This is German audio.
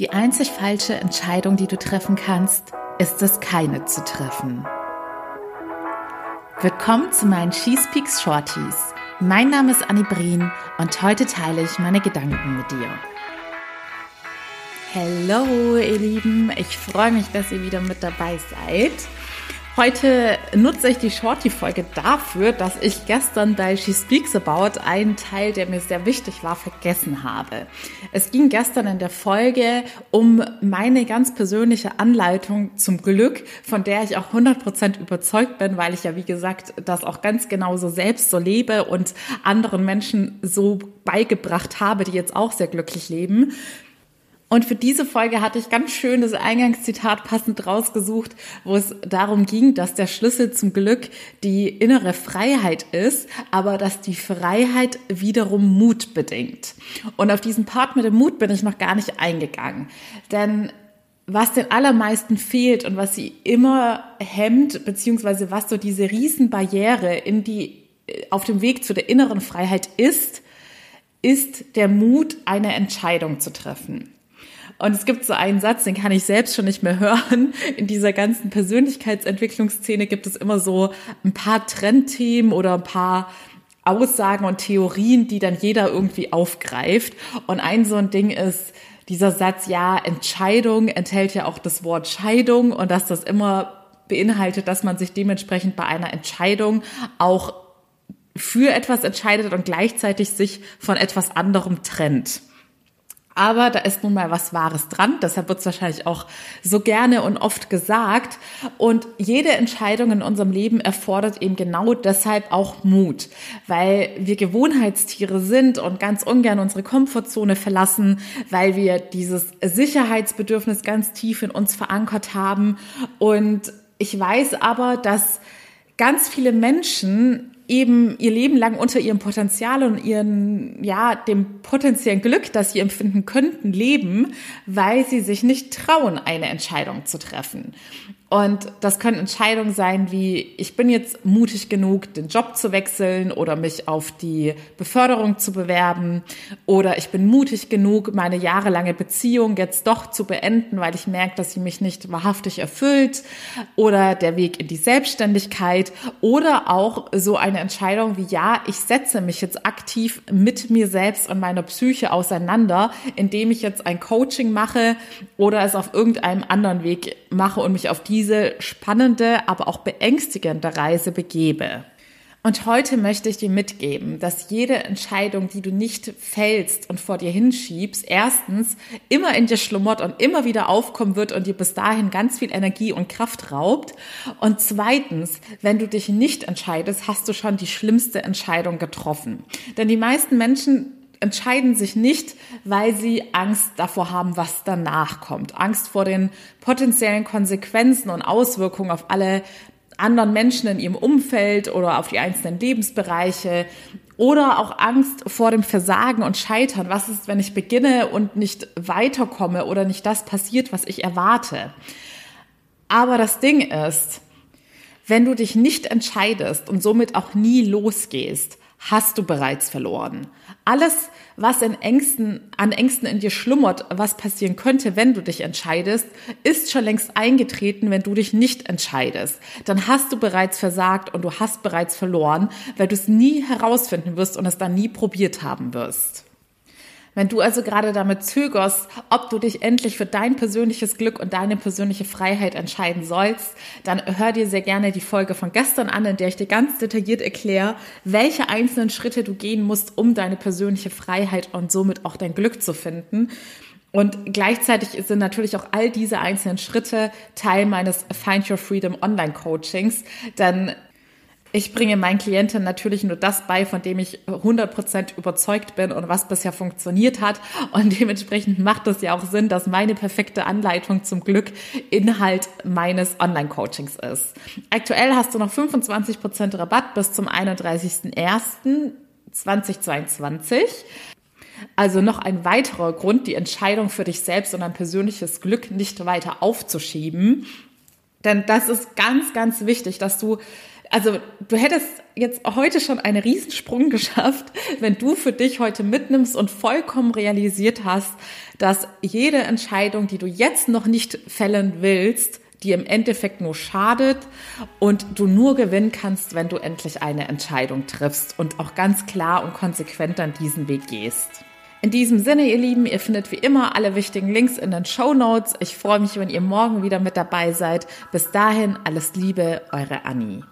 Die einzig falsche Entscheidung, die du treffen kannst, ist es, keine zu treffen. Willkommen zu meinen Cheese Peaks Shorties. Mein Name ist Annie Brien und heute teile ich meine Gedanken mit dir. Hallo, ihr Lieben. Ich freue mich, dass ihr wieder mit dabei seid. Heute nutze ich die Shorty-Folge dafür, dass ich gestern bei She Speaks About einen Teil, der mir sehr wichtig war, vergessen habe. Es ging gestern in der Folge um meine ganz persönliche Anleitung zum Glück, von der ich auch 100% überzeugt bin, weil ich ja, wie gesagt, das auch ganz genauso selbst so lebe und anderen Menschen so beigebracht habe, die jetzt auch sehr glücklich leben. Und für diese Folge hatte ich ganz schön das Eingangszitat passend rausgesucht, wo es darum ging, dass der Schlüssel zum Glück die innere Freiheit ist, aber dass die Freiheit wiederum Mut bedingt. Und auf diesen Part mit dem Mut bin ich noch gar nicht eingegangen. Denn was den allermeisten fehlt und was sie immer hemmt, beziehungsweise was so diese Riesenbarriere in die, auf dem Weg zu der inneren Freiheit ist, ist der Mut, eine Entscheidung zu treffen. Und es gibt so einen Satz, den kann ich selbst schon nicht mehr hören. In dieser ganzen Persönlichkeitsentwicklungsszene gibt es immer so ein paar Trendthemen oder ein paar Aussagen und Theorien, die dann jeder irgendwie aufgreift. Und ein so ein Ding ist, dieser Satz, ja, Entscheidung enthält ja auch das Wort Scheidung und dass das immer beinhaltet, dass man sich dementsprechend bei einer Entscheidung auch für etwas entscheidet und gleichzeitig sich von etwas anderem trennt. Aber da ist nun mal was Wahres dran. Deshalb wird es wahrscheinlich auch so gerne und oft gesagt. Und jede Entscheidung in unserem Leben erfordert eben genau deshalb auch Mut, weil wir Gewohnheitstiere sind und ganz ungern unsere Komfortzone verlassen, weil wir dieses Sicherheitsbedürfnis ganz tief in uns verankert haben. Und ich weiß aber, dass ganz viele Menschen eben ihr Leben lang unter ihrem Potenzial und ihren, ja, dem potenziellen Glück, das sie empfinden könnten, leben, weil sie sich nicht trauen, eine Entscheidung zu treffen. Und das können Entscheidungen sein wie, ich bin jetzt mutig genug, den Job zu wechseln oder mich auf die Beförderung zu bewerben. Oder ich bin mutig genug, meine jahrelange Beziehung jetzt doch zu beenden, weil ich merke, dass sie mich nicht wahrhaftig erfüllt. Oder der Weg in die Selbstständigkeit. Oder auch so eine Entscheidung wie, ja, ich setze mich jetzt aktiv mit mir selbst und meiner Psyche auseinander, indem ich jetzt ein Coaching mache oder es auf irgendeinem anderen Weg mache und mich auf die diese spannende, aber auch beängstigende Reise begebe. Und heute möchte ich dir mitgeben, dass jede Entscheidung, die du nicht fällst und vor dir hinschiebst, erstens immer in dir schlummert und immer wieder aufkommen wird und dir bis dahin ganz viel Energie und Kraft raubt. Und zweitens, wenn du dich nicht entscheidest, hast du schon die schlimmste Entscheidung getroffen. Denn die meisten Menschen entscheiden sich nicht, weil sie Angst davor haben, was danach kommt. Angst vor den potenziellen Konsequenzen und Auswirkungen auf alle anderen Menschen in ihrem Umfeld oder auf die einzelnen Lebensbereiche oder auch Angst vor dem Versagen und Scheitern. Was ist, wenn ich beginne und nicht weiterkomme oder nicht das passiert, was ich erwarte? Aber das Ding ist, wenn du dich nicht entscheidest und somit auch nie losgehst, hast du bereits verloren. Alles, was in Ängsten, an Ängsten in dir schlummert, was passieren könnte, wenn du dich entscheidest, ist schon längst eingetreten, wenn du dich nicht entscheidest. Dann hast du bereits versagt und du hast bereits verloren, weil du es nie herausfinden wirst und es dann nie probiert haben wirst. Wenn du also gerade damit zögerst, ob du dich endlich für dein persönliches Glück und deine persönliche Freiheit entscheiden sollst, dann hör dir sehr gerne die Folge von gestern an, in der ich dir ganz detailliert erkläre, welche einzelnen Schritte du gehen musst, um deine persönliche Freiheit und somit auch dein Glück zu finden. Und gleichzeitig sind natürlich auch all diese einzelnen Schritte Teil meines Find Your Freedom Online Coachings, denn ich bringe meinen Klienten natürlich nur das bei, von dem ich 100% überzeugt bin und was bisher funktioniert hat. Und dementsprechend macht es ja auch Sinn, dass meine perfekte Anleitung zum Glück Inhalt meines Online-Coachings ist. Aktuell hast du noch 25% Rabatt bis zum 31.01.2022. Also noch ein weiterer Grund, die Entscheidung für dich selbst und dein persönliches Glück nicht weiter aufzuschieben. Denn das ist ganz, ganz wichtig, dass du also du hättest jetzt heute schon einen Riesensprung geschafft, wenn du für dich heute mitnimmst und vollkommen realisiert hast, dass jede Entscheidung, die du jetzt noch nicht fällen willst, die im Endeffekt nur schadet und du nur gewinnen kannst, wenn du endlich eine Entscheidung triffst und auch ganz klar und konsequent dann diesen Weg gehst. In diesem Sinne, ihr Lieben, ihr findet wie immer alle wichtigen Links in den Show Notes. Ich freue mich, wenn ihr morgen wieder mit dabei seid. Bis dahin, alles Liebe, eure Annie.